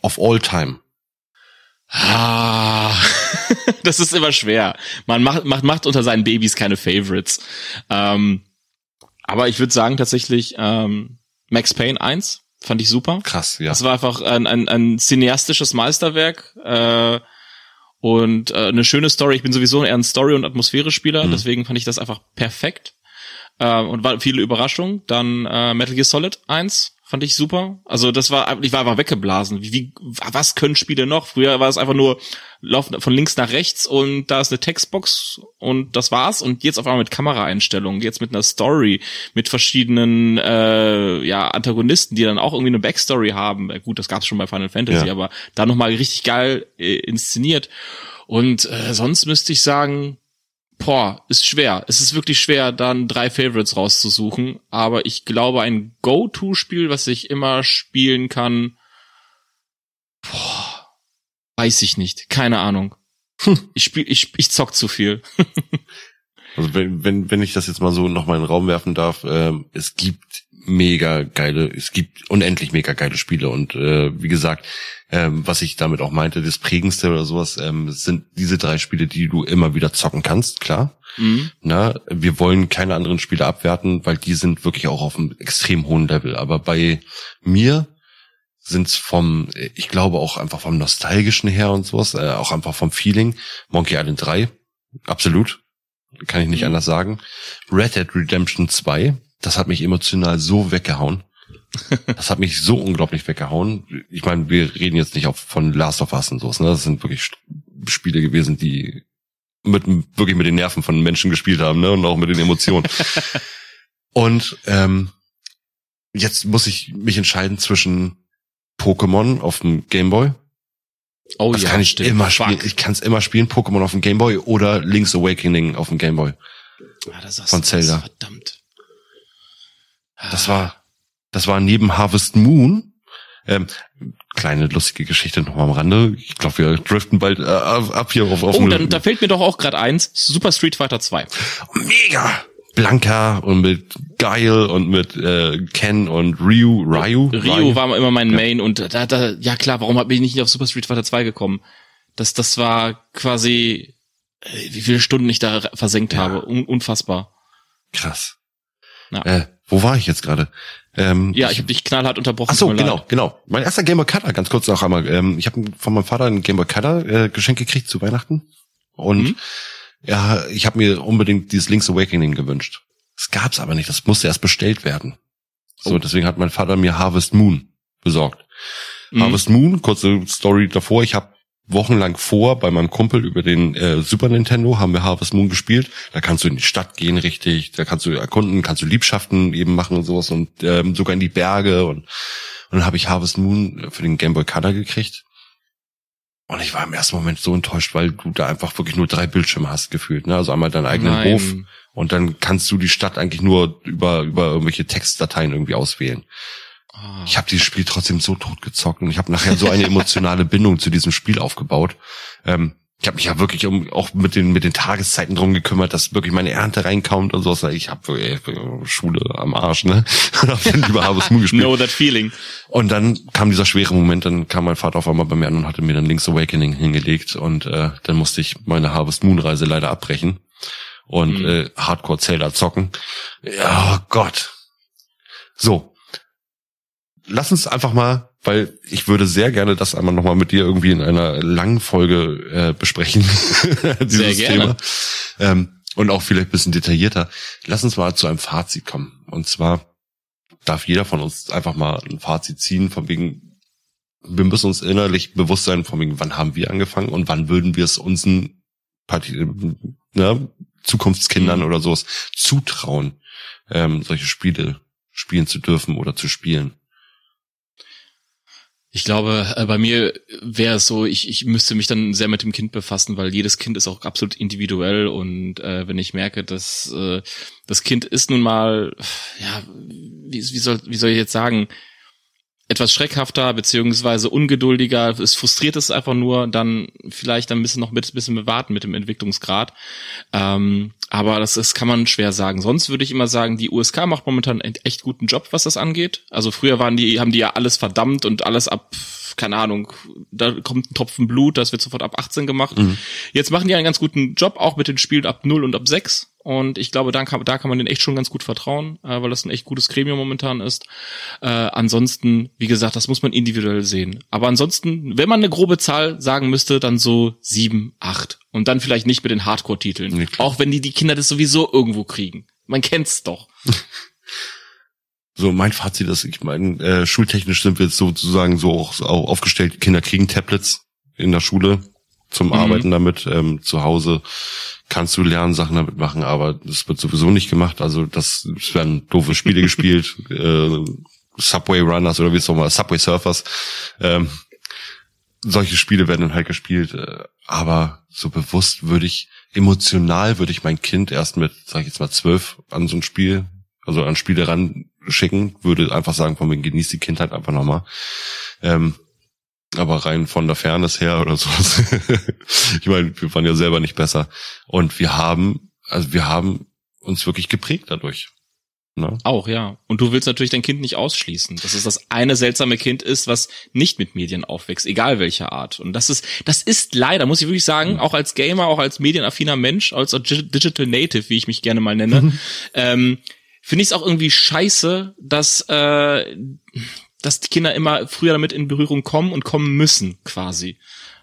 of all time? Ah, das ist immer schwer. Man macht, macht, macht unter seinen Babys keine Favorites. Ähm, aber ich würde sagen tatsächlich ähm, Max Payne 1 fand ich super. Krass, ja. Das war einfach ein, ein, ein cineastisches Meisterwerk äh, und äh, eine schöne Story. Ich bin sowieso eher ein Story- und Atmosphäre-Spieler, Mhm. deswegen fand ich das einfach perfekt. Äh, und war viele Überraschungen. Dann äh, Metal Gear Solid 1 fand ich super. Also das war, ich war einfach weggeblasen. Wie, wie, was können Spiele noch? Früher war es einfach nur laufen von links nach rechts und da ist eine Textbox und das war's. Und jetzt auf einmal mit Kameraeinstellungen, jetzt mit einer Story, mit verschiedenen äh, ja Antagonisten, die dann auch irgendwie eine Backstory haben. Äh, Gut, das gab's schon bei Final Fantasy, Ja. aber da noch mal richtig geil äh, inszeniert. Und äh, sonst müsste ich sagen, boah, ist schwer. Es ist wirklich schwer, dann drei Favorites rauszusuchen. Aber ich glaube, ein Go-To-Spiel, was ich immer spielen kann, boah, weiß ich nicht. Keine Ahnung. Ich spiel, ich, ich zock zu viel. Also wenn, wenn, wenn ich das jetzt mal so nochmal in den Raum werfen darf, ähm, es gibt mega geile, es gibt unendlich mega geile Spiele und äh, wie gesagt, ähm, was ich damit auch meinte, das prägendste oder sowas, ähm, sind diese drei Spiele, die du immer wieder zocken kannst, klar. Mhm. Na, wir wollen keine anderen Spiele abwerten, weil die sind wirklich auch auf einem extrem hohen Level. Aber bei mir sind's vom, ich glaube auch einfach vom nostalgischen her und sowas, äh, auch einfach vom Feeling, Monkey Island 3, absolut, kann ich nicht Mhm. anders sagen. Red Dead Redemption 2, das hat mich emotional so weggehauen. Das hat mich so unglaublich weggehauen. Ich meine, wir reden jetzt nicht auch von Last of Us und sowas, ne? Das sind wirklich Spiele gewesen, die mit wirklich mit den Nerven von Menschen gespielt haben, ne? Und auch mit den Emotionen. und ähm, jetzt muss ich mich entscheiden zwischen Pokémon auf dem Gameboy. Oh Das ja, kann ich stimmt. immer Fuck. spielen. Ich kann es immer spielen, Pokémon auf dem Gameboy oder Link's Awakening auf dem Gameboy. Ah, da sagst von. Zelda. Verdammt. Das war, das war neben Harvest Moon. Ähm, kleine lustige Geschichte noch mal am Rande. Ich glaube, wir driften bald äh, ab hier auf, auf Oh, dann, da fällt mir doch auch gerade eins. Super Street Fighter 2. mega Blanka und mit Guile und mit äh, Ken und Ryu, Ryu, Rio war immer mein Ja. Main und da, da, ja klar, warum hab ich nicht auf Super Street Fighter 2 gekommen? Das, das war quasi, äh, wie viele Stunden ich da versenkt Ja. habe. Un unfassbar. krass. Ja. Äh, wo war ich jetzt gerade? Ähm, Ja, ich habe dich knallhart unterbrochen. Ach so, genau, leid. genau. Mein erster Game Boy Color, ganz kurz noch einmal. Ähm, ich habe von meinem Vater einen Game Boy Color äh, Geschenk gekriegt zu Weihnachten. Und Mhm. ja, ich habe mir unbedingt dieses Link's Awakening gewünscht. Das gab's aber nicht, das musste erst bestellt werden. So, Oh. deswegen hat mein Vater mir Harvest Moon besorgt. Mhm. Harvest Moon, kurze Story davor, ich habe wochenlang vor bei meinem Kumpel über den äh, Super Nintendo haben wir Harvest Moon gespielt. Da kannst du in die Stadt gehen, richtig. Da kannst du erkunden, kannst du Liebschaften eben machen und sowas und ähm, sogar in die Berge und und dann habe ich Harvest Moon für den Game Boy Color gekriegt. Und ich war im ersten Moment so enttäuscht, weil du da einfach wirklich nur drei Bildschirme hast gefühlt. Ne? Also einmal deinen eigenen Nein. Hof und dann kannst du die Stadt eigentlich nur über über irgendwelche Textdateien irgendwie auswählen. Ich habe dieses Spiel trotzdem so tot gezockt und ich habe nachher so eine emotionale Bindung zu diesem Spiel aufgebaut. Ähm, ich habe mich ja wirklich um auch mit den mit den Tageszeiten drum gekümmert, dass wirklich meine Ernte reinkommt und sowas. Ich habe Schule am Arsch, ne? Und hab dann lieber Harvest Moon gespielt. Know that feeling. Und dann kam dieser schwere Moment, dann kam mein Vater auf einmal bei mir an und hatte mir dann Link's Awakening hingelegt und äh, dann musste ich meine Harvest Moon Reise leider abbrechen und Mhm. äh, Hardcore Zelda zocken. Ja, oh Gott. So. Lass uns einfach mal, weil ich würde sehr gerne das einmal nochmal mit dir irgendwie in einer langen Folge äh, besprechen. dieses Sehr gerne. Thema. Ähm, und auch vielleicht ein bisschen detaillierter. Lass uns mal zu einem Fazit kommen. Und zwar darf jeder von uns einfach mal ein Fazit ziehen, von wegen, wir müssen uns innerlich bewusst sein, von wegen, wann haben wir angefangen und wann würden wir es unseren Parti ne, Zukunftskindern oder sowas zutrauen, ähm, solche Spiele spielen zu dürfen oder zu spielen? Ich glaube, äh, bei mir wäre es so, ich, ich müsste mich dann sehr mit dem Kind befassen, weil jedes Kind ist auch absolut individuell und äh, wenn ich merke, dass äh, das Kind ist nun mal, ja, wie, wie, soll, wie soll ich jetzt sagen, etwas schreckhafter beziehungsweise ungeduldiger, es frustriert es einfach nur, dann vielleicht ein bisschen noch mit ein bisschen bewarten mit dem Entwicklungsgrad. Ähm, aber das, das kann man schwer sagen. Sonst würde ich immer sagen, die USK macht momentan einen echt guten Job, was das angeht. Also früher waren die, haben die ja alles verdammt und alles ab, keine Ahnung, da kommt ein Tropfen Blut, das wird sofort ab 18 gemacht. Mhm. Jetzt machen die einen ganz guten Job, auch mit den Spielen ab 0 und ab 6. Und ich glaube, da kann, da kann man den echt schon ganz gut vertrauen, äh, weil das ein echt gutes Gremium momentan ist. Äh, ansonsten, wie gesagt, das muss man individuell sehen. Aber ansonsten, wenn man eine grobe Zahl sagen müsste, dann so sieben, acht. Und dann vielleicht nicht mit den Hardcore-Titeln. Nee, auch wenn die, die Kinder das sowieso irgendwo kriegen. Man kennt's doch. So, mein Fazit ist, ich meine, äh, schultechnisch sind wir jetzt sozusagen so auch, auch aufgestellt, Kinder kriegen Tablets in der Schule zum mhm. Arbeiten damit. Ähm, zu Hause kannst du Lernsachen damit machen, aber das wird sowieso nicht gemacht. Also das, es werden doofe Spiele gespielt, äh, Subway Runners oder wie es nochmal, Subway Surfers. Ähm, solche Spiele werden dann halt gespielt, äh, aber so bewusst würde ich, emotional würde ich mein Kind erst mit, sag ich jetzt mal, zwölf an so ein Spiel, also an Spiele ran schicken, würde einfach sagen, von wegen genießt die Kindheit einfach nochmal. Ähm, aber rein von der Fairness her oder sowas. ich meine, wir waren ja selber nicht besser. Und wir haben, also wir haben uns wirklich geprägt dadurch. Ne? Auch, ja. Und du willst natürlich dein Kind nicht ausschließen, dass es das eine seltsame Kind ist, was nicht mit Medien aufwächst, egal welcher Art. Und das ist, das ist leider, muss ich wirklich sagen, mhm. auch als Gamer, auch als medienaffiner Mensch, als Digital Native, wie ich mich gerne mal nenne, mhm. ähm, finde ich es auch irgendwie scheiße, dass äh, dass die Kinder immer früher damit in Berührung kommen und kommen müssen, quasi.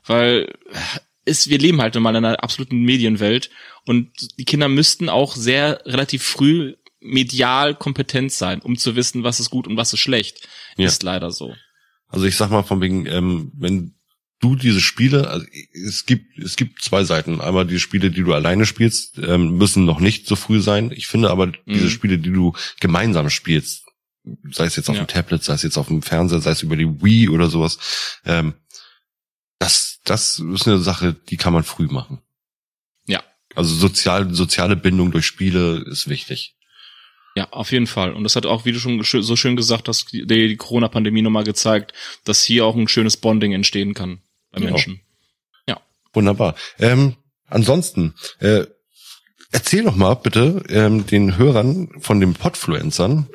Weil ist, wir leben halt normal in einer absoluten Medienwelt und die Kinder müssten auch sehr relativ früh medial kompetent sein, um zu wissen, was ist gut und was ist schlecht. Ja. Ist leider so. Also ich sag mal von wegen, ähm, wenn du diese Spiele, also es gibt es gibt zwei Seiten. Einmal die Spiele, die du alleine spielst, ähm, müssen noch nicht so früh sein. Ich finde aber mhm. diese Spiele, die du gemeinsam spielst, sei es jetzt auf ja. dem Tablet, sei es jetzt auf dem Fernseher, sei es über die Wii oder sowas. Ähm, das, das ist eine Sache, die kann man früh machen. Ja. Also sozial, soziale Bindung durch Spiele ist wichtig. Ja, auf jeden Fall. Und das hat auch, wie du schon so schön gesagt hast, die, die Corona-Pandemie nochmal gezeigt, dass hier auch ein schönes Bonding entstehen kann bei Menschen. Ja. Wunderbar. Ähm, ansonsten, äh, Erzähl doch mal bitte ähm, den Hörern von den Podfluencern,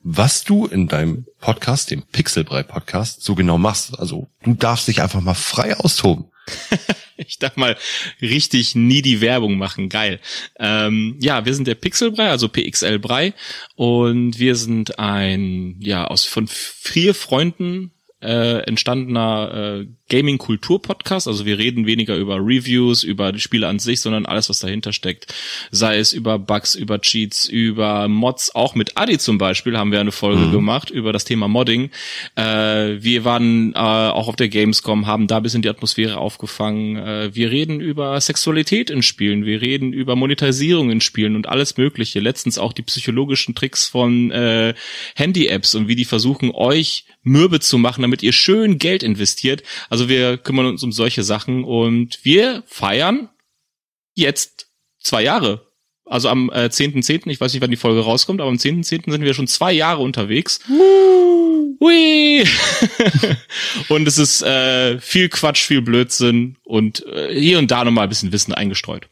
was du in deinem Podcast, dem Pixelbrei Podcast, so genau machst. Also du darfst dich einfach mal frei austoben. ich darf mal richtig nie die Werbung machen. Geil. Ähm, ja, wir sind der Pixelbrei, also PXL Brei. Und wir sind ein, ja, aus von vier Freunden äh, entstandener äh, Gaming-Kultur-Podcast. Also wir reden weniger über Reviews, über die Spiele an sich, sondern alles, was dahinter steckt. Sei es über Bugs, über Cheats, über Mods. Auch mit Adi zum Beispiel haben wir eine Folge mhm. gemacht über das Thema Modding. Äh, wir waren äh, auch auf der Gamescom, haben da bisschen die Atmosphäre aufgefangen. Äh, wir reden über Sexualität in Spielen. Wir reden über Monetarisierung in Spielen und alles Mögliche. Letztens auch die psychologischen Tricks von äh, Handy-Apps und wie die versuchen, euch mürbe zu machen, damit ihr schön Geld investiert. Also wir kümmern uns um solche Sachen und wir feiern jetzt zwei Jahre. Also am äh, 10.10., .10., ich weiß nicht, wann die Folge rauskommt, aber am 10.10. .10. sind wir schon zwei Jahre unterwegs. Hui. und es ist äh, viel Quatsch, viel Blödsinn und äh, hier und da nochmal ein bisschen Wissen eingestreut.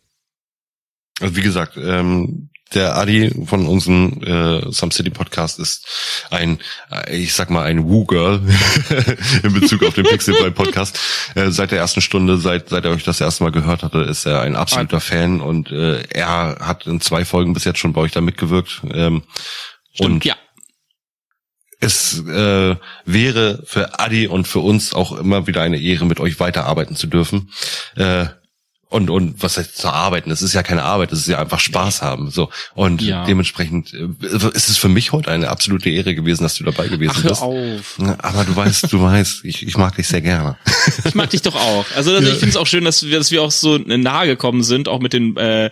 Also wie gesagt, ähm, der Adi von unserem äh, Some City Podcast ist ein, äh, ich sag mal, ein Woo-Girl in Bezug auf den Pixelboy Podcast. Äh, seit der ersten Stunde, seit, seit er euch das erste Mal gehört hatte, ist er ein absoluter ah. Fan und äh, er hat in zwei Folgen bis jetzt schon bei euch da mitgewirkt. Ähm, Stimmt, und ja. Es äh, wäre für Adi und für uns auch immer wieder eine Ehre, mit euch weiterarbeiten zu dürfen. Äh, und und was heißt zu arbeiten? Das ist ja keine Arbeit, das ist ja einfach Spaß haben. So und Ja. dementsprechend äh, ist es für mich heute eine absolute Ehre gewesen, dass du dabei gewesen Ach, hör bist. auf. Aber du weißt, du weißt, ich, ich mag dich sehr gerne. Ich mag dich doch auch. Also, also ich finde es auch schön, dass wir, dass wir auch so nahe gekommen sind, auch mit den äh,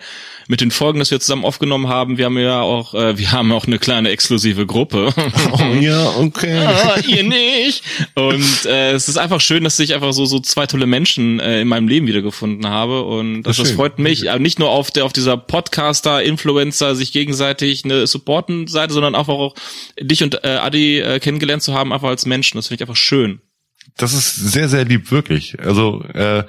mit den Folgen, dass wir zusammen aufgenommen haben. Wir haben ja auch, äh, wir haben auch eine kleine exklusive Gruppe. Oh ja, okay. Ah, ihr nicht. Und äh, es ist einfach schön, dass ich einfach so so zwei tolle Menschen äh, in meinem Leben wiedergefunden habe und das, Das freut mich. Aber nicht nur auf der auf dieser Podcaster, Influencer, sich gegenseitig eine supporten Seite, sondern einfach auch dich und äh, Adi äh, kennengelernt zu haben, einfach als Menschen. Das finde ich einfach schön. Das ist sehr, sehr lieb, wirklich. Also, äh,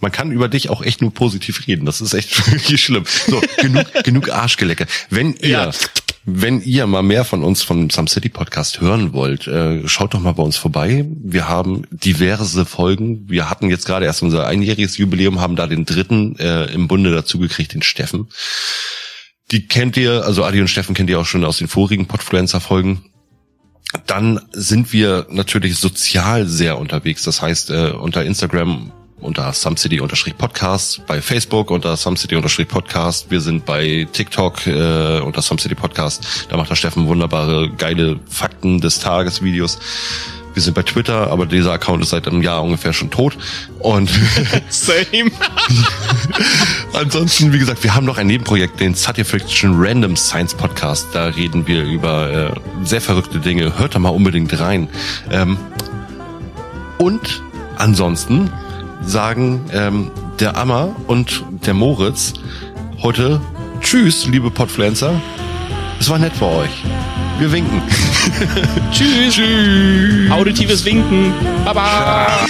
man kann über dich auch echt nur positiv reden. Das ist echt wirklich schlimm. So, genug, genug Arschgelecke. Wenn ihr, Ja. wenn ihr mal mehr von uns vom Some City Podcast hören wollt, äh, schaut doch mal bei uns vorbei. Wir haben diverse Folgen. Wir hatten jetzt gerade erst unser einjähriges Jubiläum, haben da den dritten äh, im Bunde dazugekriegt, den Steffen. Die kennt ihr, also Adi und Steffen kennt ihr auch schon aus den vorigen Podfluencer-Folgen. Dann sind wir natürlich sozial sehr unterwegs. Das heißt, äh, unter Instagram unter SumCity-Podcast, bei Facebook unter SumCity-Podcast. Wir sind bei TikTok äh, unter SumCity Podcast. Da macht der Steffen wunderbare, geile Fakten des Tages Videos. Wir sind bei Twitter, aber dieser Account ist seit einem Jahr ungefähr schon tot. Und Same. Ansonsten, wie gesagt, wir haben noch ein Nebenprojekt, den Satya Friction Random Science Podcast. Da reden wir über äh, sehr verrückte Dinge. Hört da mal unbedingt rein. Ähm, und ansonsten sagen ähm, der Ammer und der Moritz heute Tschüss, liebe Podfluencer. Es war nett bei euch. Wir winken. Tschüss. Tschüss. Auditives Winken. Baba.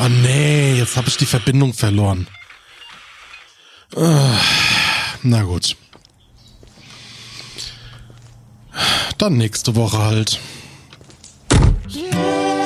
Oh nee, jetzt habe ich die Verbindung verloren. Ah, Na gut. Dann nächste Woche halt. Yeah.